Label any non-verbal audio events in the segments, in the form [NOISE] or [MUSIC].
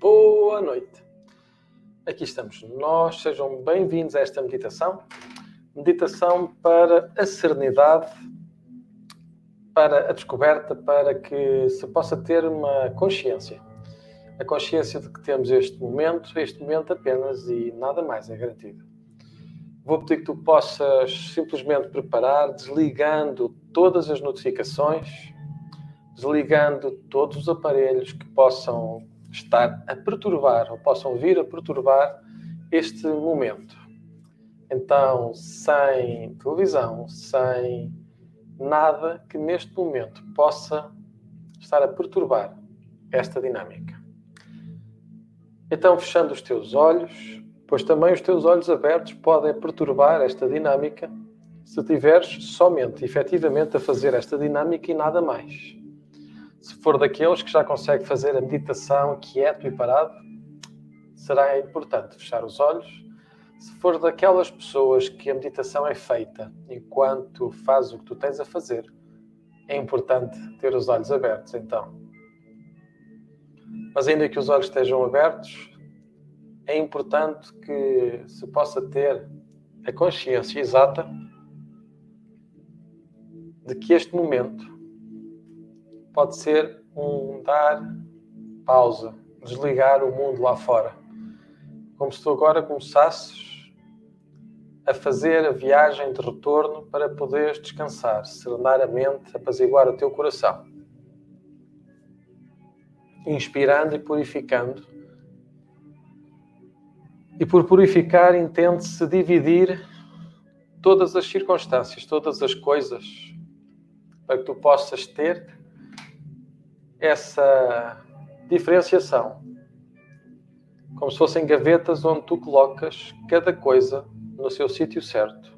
Boa noite. Aqui estamos nós. Sejam bem-vindos a esta meditação. Meditação para a serenidade, para a descoberta, para que se possa ter uma consciência. A consciência de que temos este momento, este momento apenas e nada mais é garantido. Vou pedir que tu possas simplesmente preparar, desligando todas as notificações, desligando todos os aparelhos que possam estar a perturbar ou possam vir a perturbar este momento. Então, sem televisão, sem nada que neste momento possa estar a perturbar esta dinâmica. Então, fechando os teus olhos, pois também os teus olhos abertos podem perturbar esta dinâmica se tiveres somente, efetivamente, a fazer esta dinâmica e nada mais. For daqueles que já consegue fazer a meditação quieto e parado, será importante fechar os olhos. Se for daquelas pessoas que a meditação é feita enquanto faz o que tu tens a fazer, é importante ter os olhos abertos, então. Mas ainda que os olhos estejam abertos, é importante que se possa ter a consciência exata de que este momento pode ser um dar pausa, desligar o mundo lá fora. Como se tu agora começasses a fazer a viagem de retorno para poderes descansar, serenar a mente, apaziguar o teu coração. Inspirando e purificando. E por purificar, entende-se dividir todas as circunstâncias, todas as coisas, para que tu possas ter essa diferenciação, como se fossem gavetas onde tu colocas cada coisa no seu sítio certo.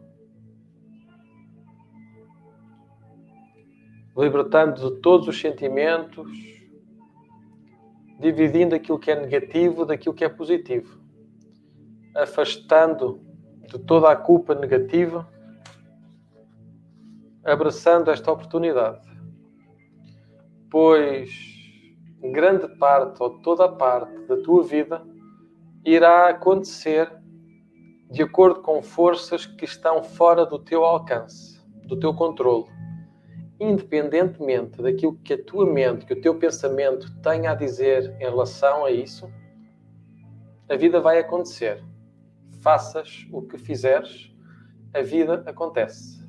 Libertando de todos os sentimentos, dividindo aquilo que é negativo daquilo que é positivo, afastando de toda a culpa negativa, abraçando esta oportunidade pois grande parte ou toda a parte da tua vida irá acontecer de acordo com forças que estão fora do teu alcance, do teu controle. Independentemente daquilo que a tua mente, que o teu pensamento tenha a dizer em relação a isso, a vida vai acontecer. Faças o que fizeres, a vida acontece.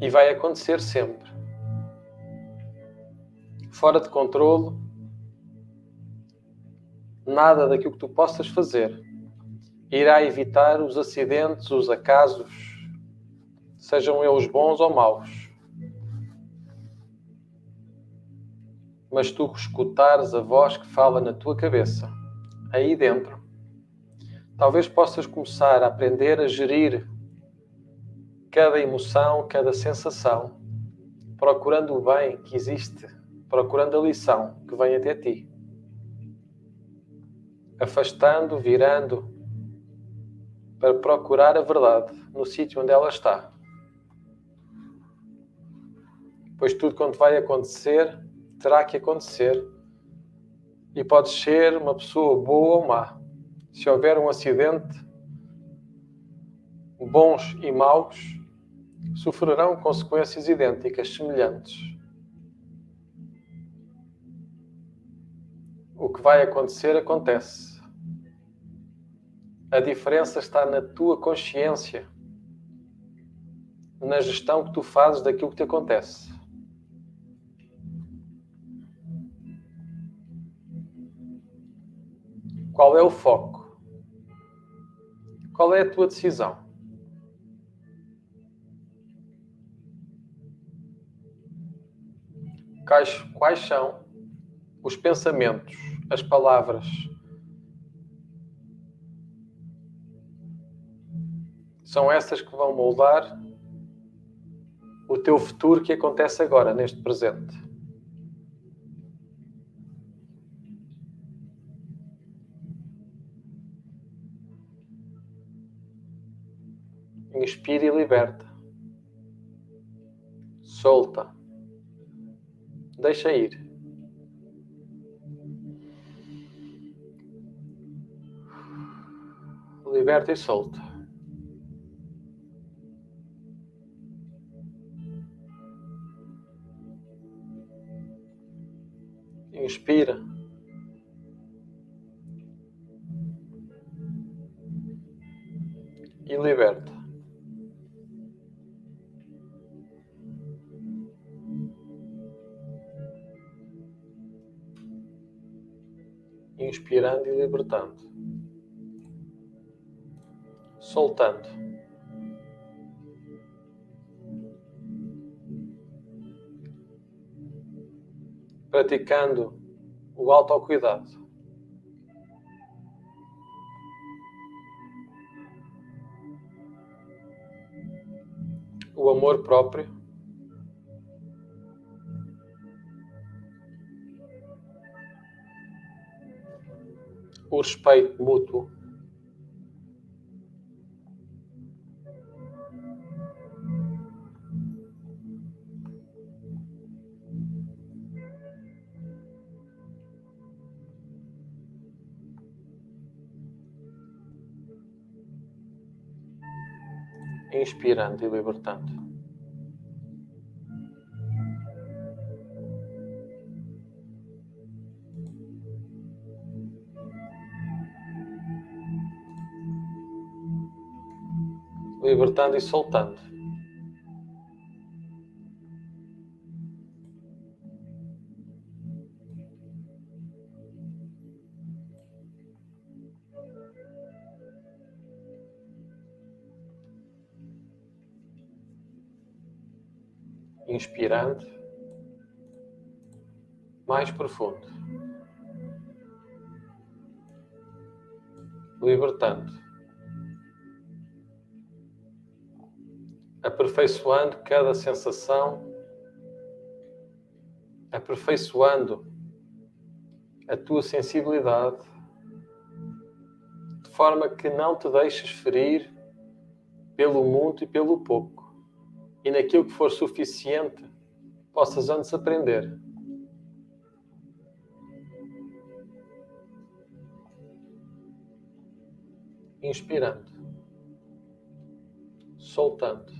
E vai acontecer sempre. Fora de controle, nada daquilo que tu possas fazer irá evitar os acidentes, os acasos, sejam eles bons ou maus. Mas tu escutares a voz que fala na tua cabeça, aí dentro, talvez possas começar a aprender a gerir cada emoção, cada sensação, procurando o bem que existe, procurando a lição que vem até ti. Afastando, virando, para procurar a verdade no sítio onde ela está. Pois tudo quanto vai acontecer, terá que acontecer. E podes ser uma pessoa boa ou má. Se houver um acidente, bons e maus, sofrerão consequências idênticas, semelhantes. O que vai acontecer, acontece. A diferença está na tua consciência, na gestão que tu fazes daquilo que te acontece. Qual é o foco? Qual é a tua decisão? Quais, quais são os pensamentos, as palavras. São essas que vão moldar o teu futuro que acontece agora, neste presente. Inspire e liberta. Solta. Deixa ir. Liberta e solta. Inspira. E liberta. Inspirando e libertando. Soltando. Praticando o autocuidado. O amor próprio. O respeito mútuo. inspirando e libertando. Libertando e soltando. inspirando, mais profundo, libertando, aperfeiçoando cada sensação, aperfeiçoando a tua sensibilidade, de forma que não te deixes ferir pelo muito e pelo pouco e naquilo que for suficiente possas antes aprender. Inspirando, soltando.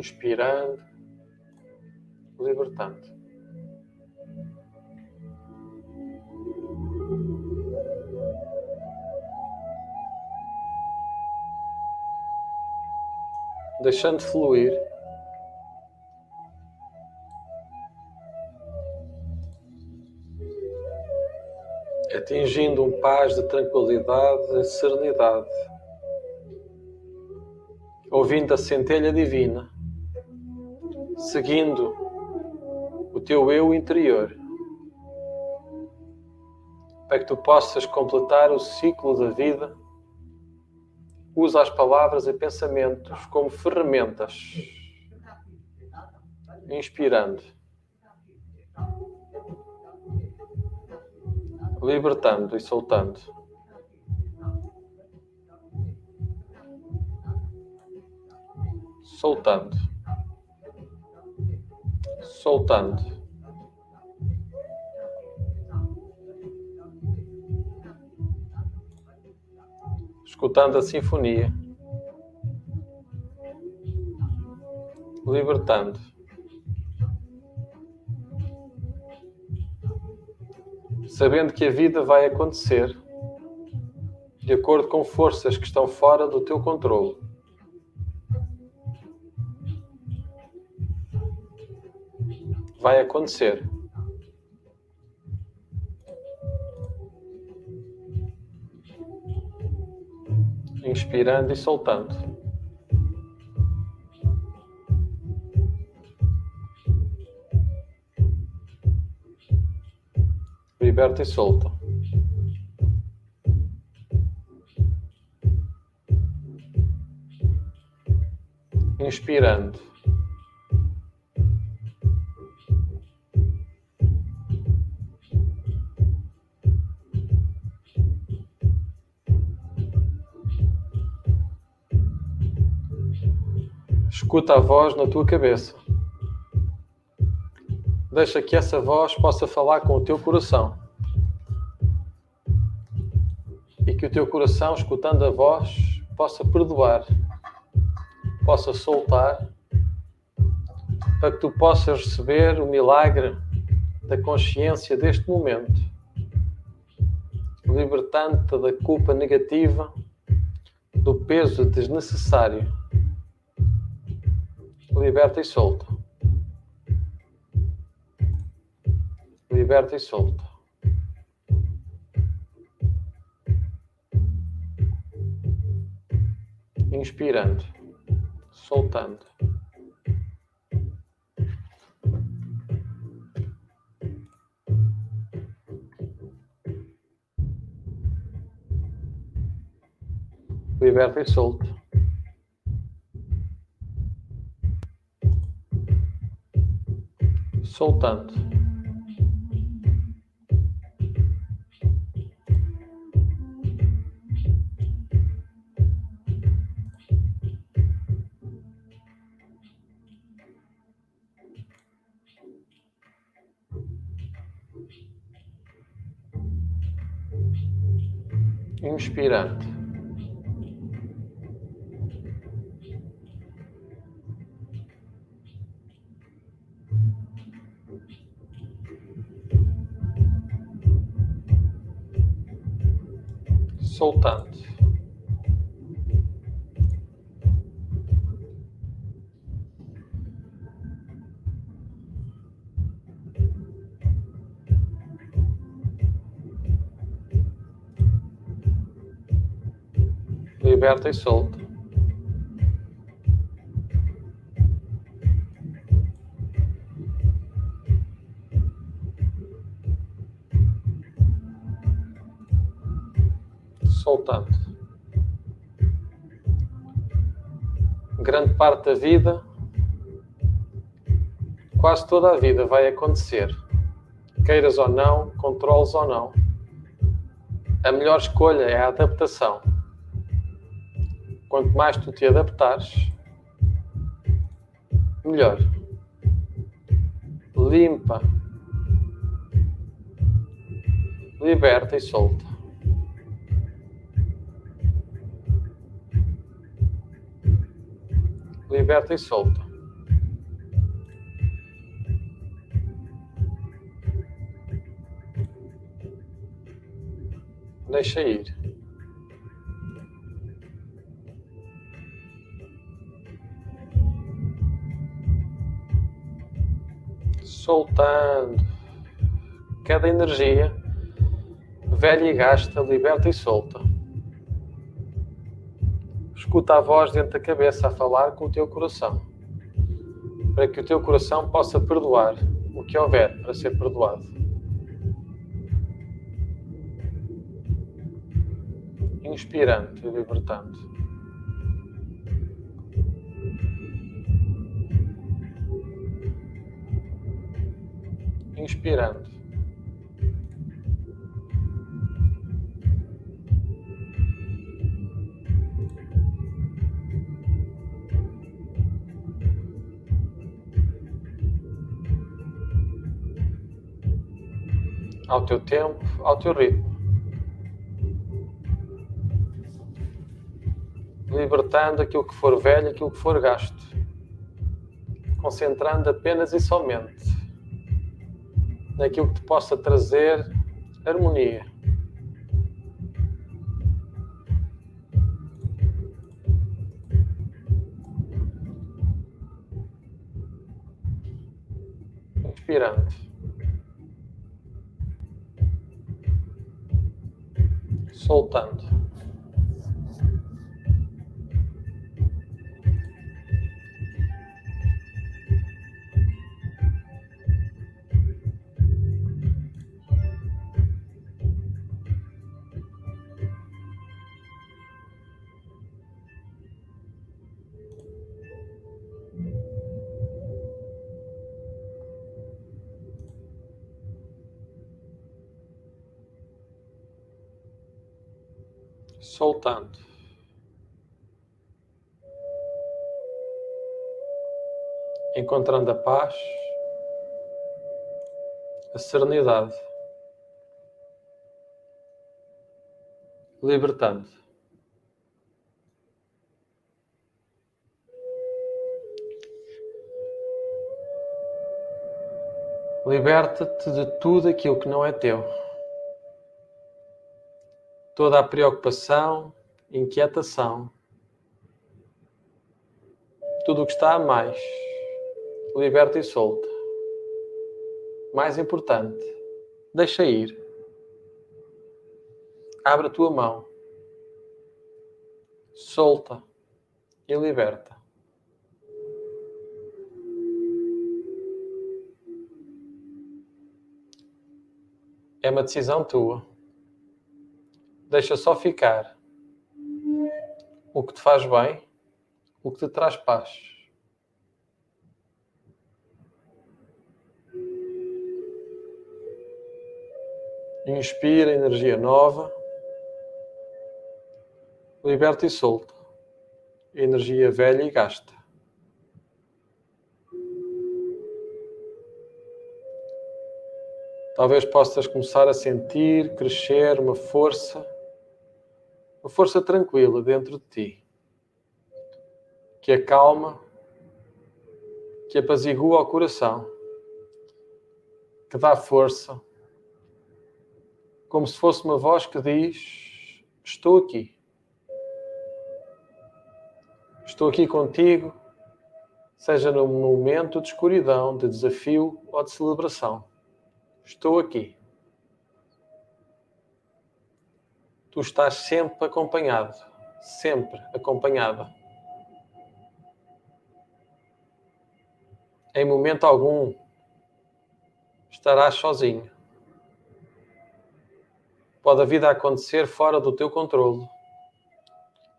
Inspirando, libertando. Deixando fluir. Atingindo um paz de tranquilidade e serenidade, ouvindo a centelha divina seguindo o teu eu interior, para que tu possas completar o ciclo da vida. Usa as palavras e pensamentos como ferramentas, inspirando, libertando e soltando. Soltando soltando. Escutando a sinfonia. Libertando. Sabendo que a vida vai acontecer de acordo com forças que estão fora do teu controle. Vai acontecer. Inspirando e soltando. Liberta e solta. Inspirando Escuta a voz na tua cabeça. Deixa que essa voz possa falar com o teu coração. E que o teu coração, escutando a voz, possa perdoar, possa soltar, para que tu possas receber o milagre da consciência deste momento, libertando-te da culpa negativa, do peso desnecessário. Liberta e solta. Liberta e solta. Inspirando, soltando. Liberta e solta. Soltando. Inspirando. Liberta e solta. soltando. Grande parte da vida, quase toda a vida vai acontecer. Queiras ou não, controles ou não. A melhor escolha é a adaptação. Quanto mais tu te adaptares, melhor. Limpa, liberta e solta. liberta e solta. Deixa ir. Soltando cada energia velha e gasta, liberta e solta. Escuta a voz dentro da cabeça a falar com o teu coração, para que o teu coração possa perdoar o que houver para ser perdoado. Inspirando e libertando. Inspirando. ao teu tempo, ao teu ritmo. Libertando aquilo que for velho, aquilo que for gasto. Concentrando apenas e somente naquilo que possa trazer harmonia. Inspirando. Encontrando a paz, a serenidade, libertando. Liberta-te de tudo aquilo que não é teu. Toda a preocupação, inquietação, tudo o que está a mais, liberta e solta. Mais importante, deixa ir. Abre a tua mão, solta e liberta. É uma decisão tua. Deixa só ficar o que te faz bem, o que te traz paz. Inspira energia nova. Liberta e solta. Energia velha e gasta. Talvez possas começar a sentir crescer uma força, uma força tranquila dentro de ti, que acalma, que apazigua o coração, que dá força como se fosse uma voz que diz: Estou aqui. Estou aqui contigo, seja num momento de escuridão, de desafio ou de celebração. Estou aqui. Tu estás sempre acompanhado, sempre acompanhada. Em momento algum estarás sozinho. Pode a vida acontecer fora do teu controle.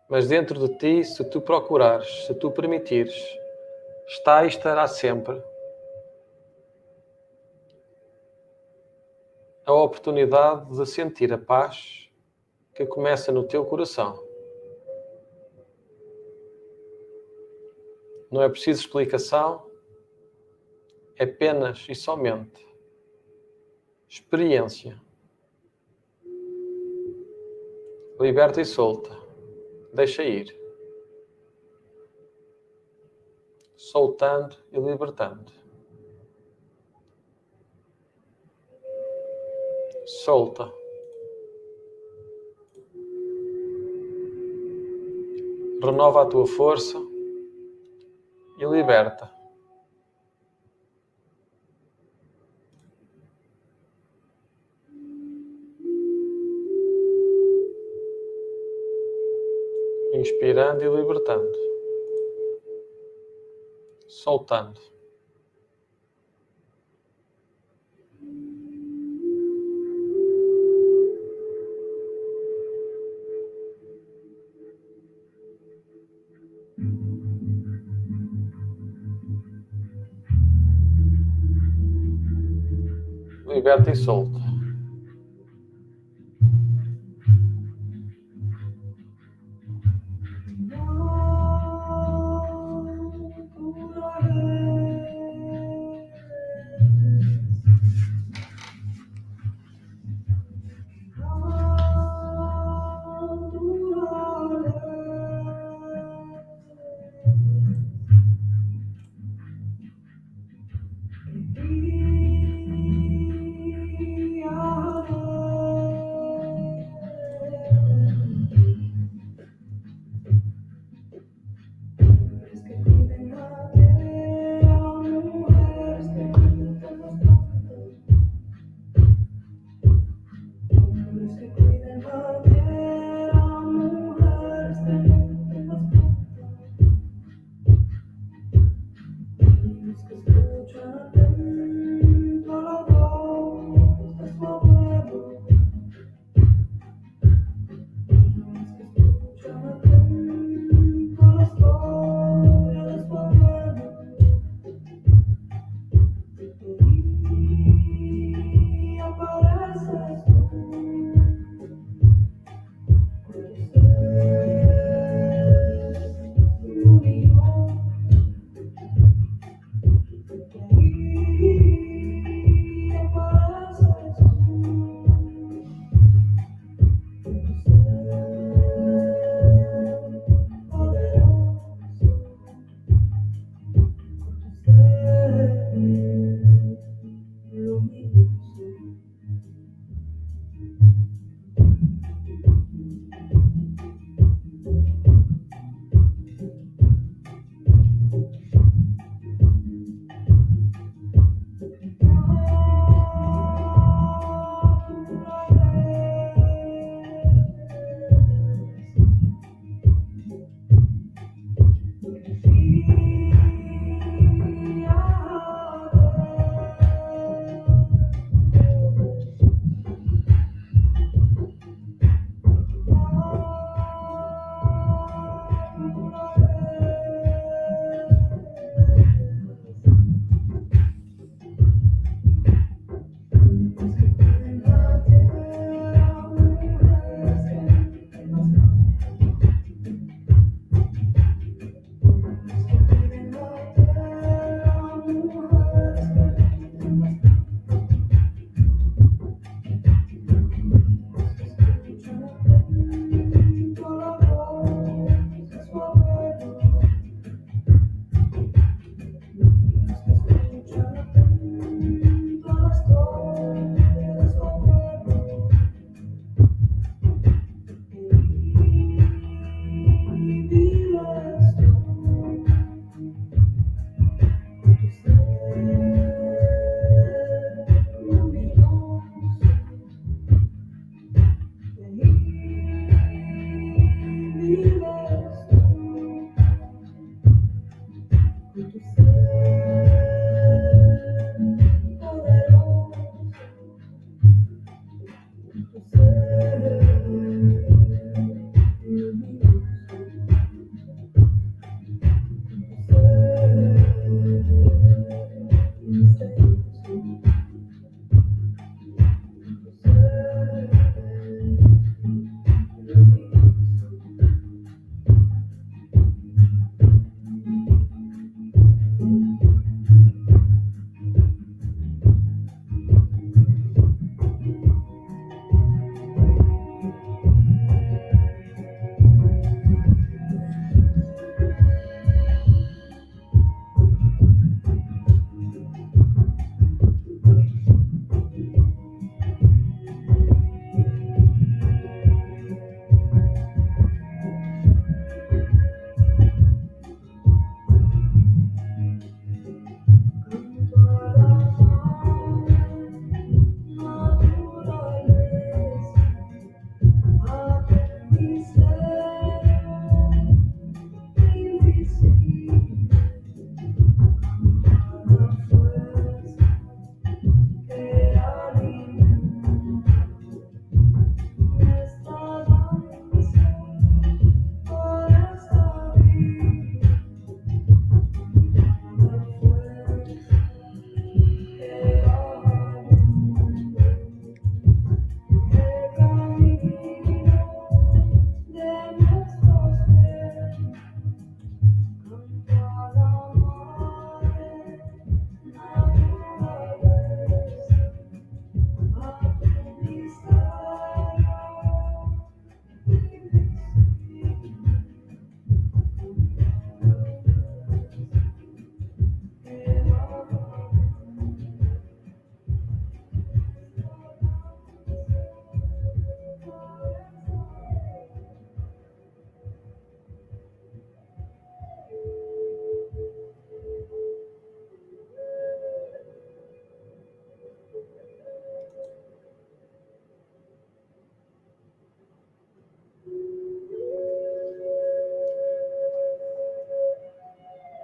Mas dentro de ti, se tu procurares, se tu permitires, está e estará sempre a oportunidade de sentir a paz que começa no teu coração. Não é preciso explicação, é apenas e somente experiência. Liberta e solta. Deixa ir. Soltando e libertando. Solta. Renova a tua força e liberta. Inspirando e libertando, soltando. Liberta e solta.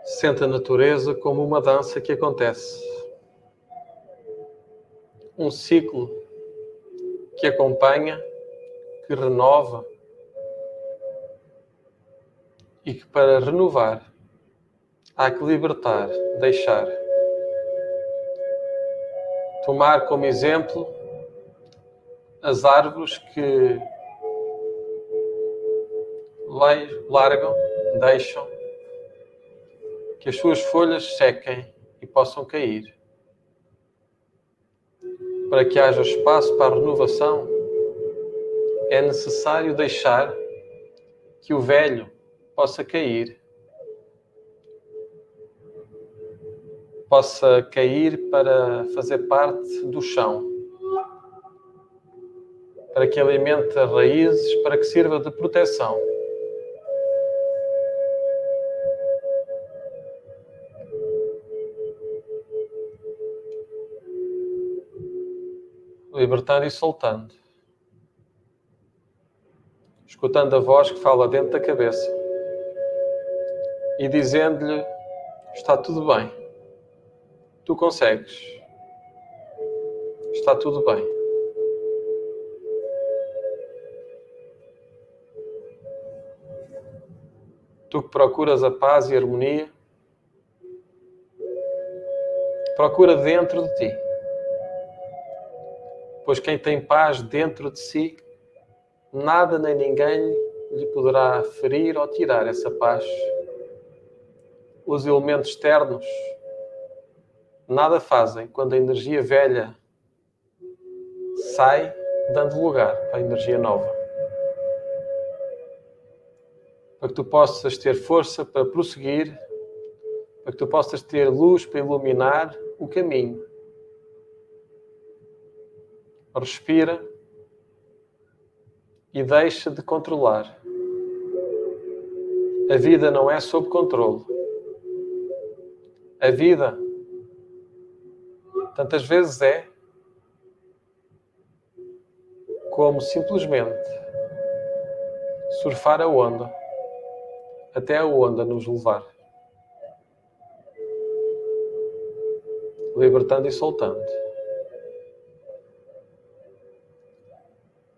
Sente a natureza como uma dança que acontece. Um ciclo que acompanha, que renova e que para renovar há que libertar, deixar. Tomar como exemplo as árvores que largam, deixam que as suas folhas sequem e possam cair. Para que haja espaço para a renovação, é necessário deixar que o velho possa cair, possa cair para fazer parte do chão, para que alimente raízes, para que sirva de proteção. Libertando e soltando. Escutando a voz que fala dentro da cabeça e dizendo-lhe: Está tudo bem, tu consegues, está tudo bem. Tu que procuras a paz e a harmonia, procura dentro de ti pois quem tem paz dentro de si, nada nem ninguém lhe poderá ferir ou tirar essa paz. Os elementos externos nada fazem quando a energia velha sai, dando lugar a energia nova. Para que tu possas ter força para prosseguir, para que tu possas ter luz para iluminar o caminho respira e deixa de controlar. A vida não é sob controle. A vida tantas vezes é como simplesmente surfar a onda até a onda nos levar, libertando e soltando.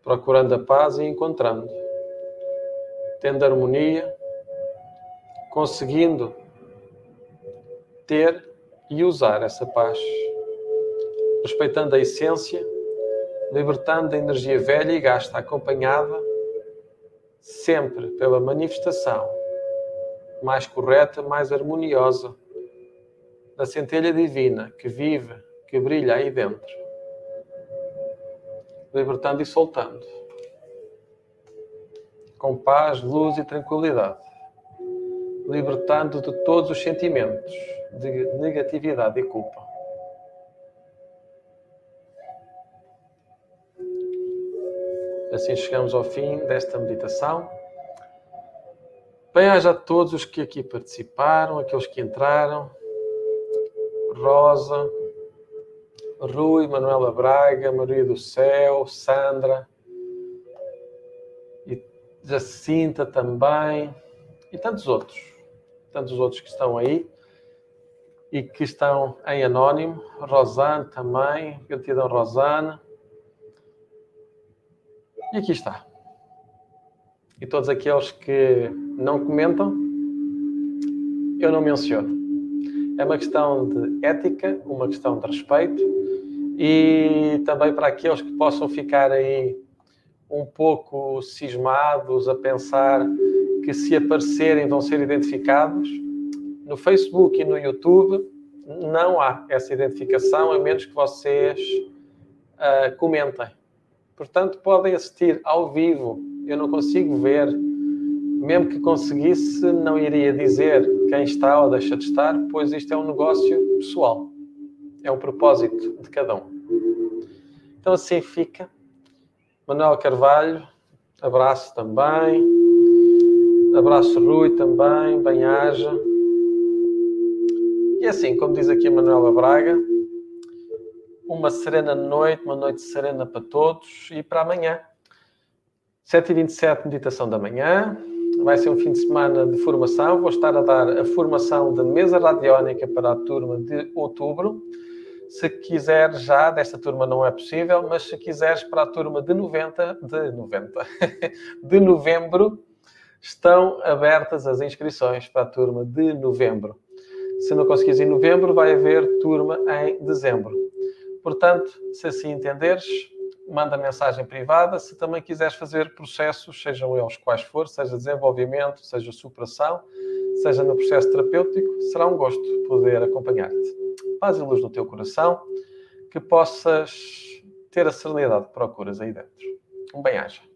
Procurando a paz e encontrando, tendo harmonia, conseguindo ter e usar essa paz, respeitando a essência, libertando a energia velha e gasta, acompanhada sempre pela manifestação mais correta, mais harmoniosa da centelha divina que vive, que brilha aí dentro libertando e soltando. Com paz, luz e tranquilidade. Libertando de todos os sentimentos de negatividade e culpa. Assim chegamos ao fim desta meditação. Bem-aja a todos os que aqui participaram, aqueles que entraram. Rosa, Rui, Manuela Braga, Maria do Céu, Sandra, e Jacinta também, e tantos outros, tantos outros que estão aí e que estão em anónimo, Rosane também, gratidão Rosane, e aqui está. E todos aqueles que não comentam, eu não menciono. É uma questão de ética, uma questão de respeito e também para aqueles que possam ficar aí um pouco cismados a pensar que se aparecerem vão ser identificados. No Facebook e no YouTube não há essa identificação, a menos que vocês uh, comentem. Portanto, podem assistir ao vivo. Eu não consigo ver. Mesmo que conseguisse, não iria dizer quem está ou deixa de estar, pois isto é um negócio pessoal. É um propósito de cada um. Então assim fica. Manuel Carvalho, abraço também. Abraço Rui também, bem-aja. E assim, como diz aqui a Manuela Braga, uma serena noite, uma noite serena para todos e para amanhã. 7h27, meditação da manhã. Vai ser um fim de semana de formação. Vou estar a dar a formação de mesa radiónica para a turma de outubro. Se quiser já, desta turma não é possível, mas se quiseres para a turma de 90, de 90, [LAUGHS] de novembro, estão abertas as inscrições para a turma de novembro. Se não conseguires em novembro, vai haver turma em dezembro. Portanto, se assim entenderes, manda mensagem privada. Se também quiseres fazer processos, sejam eles quais for, seja desenvolvimento, seja superação, seja no processo terapêutico, será um gosto poder acompanhar-te. Paz e luz no teu coração, que possas ter a serenidade que procuras aí dentro. Um bem-aja.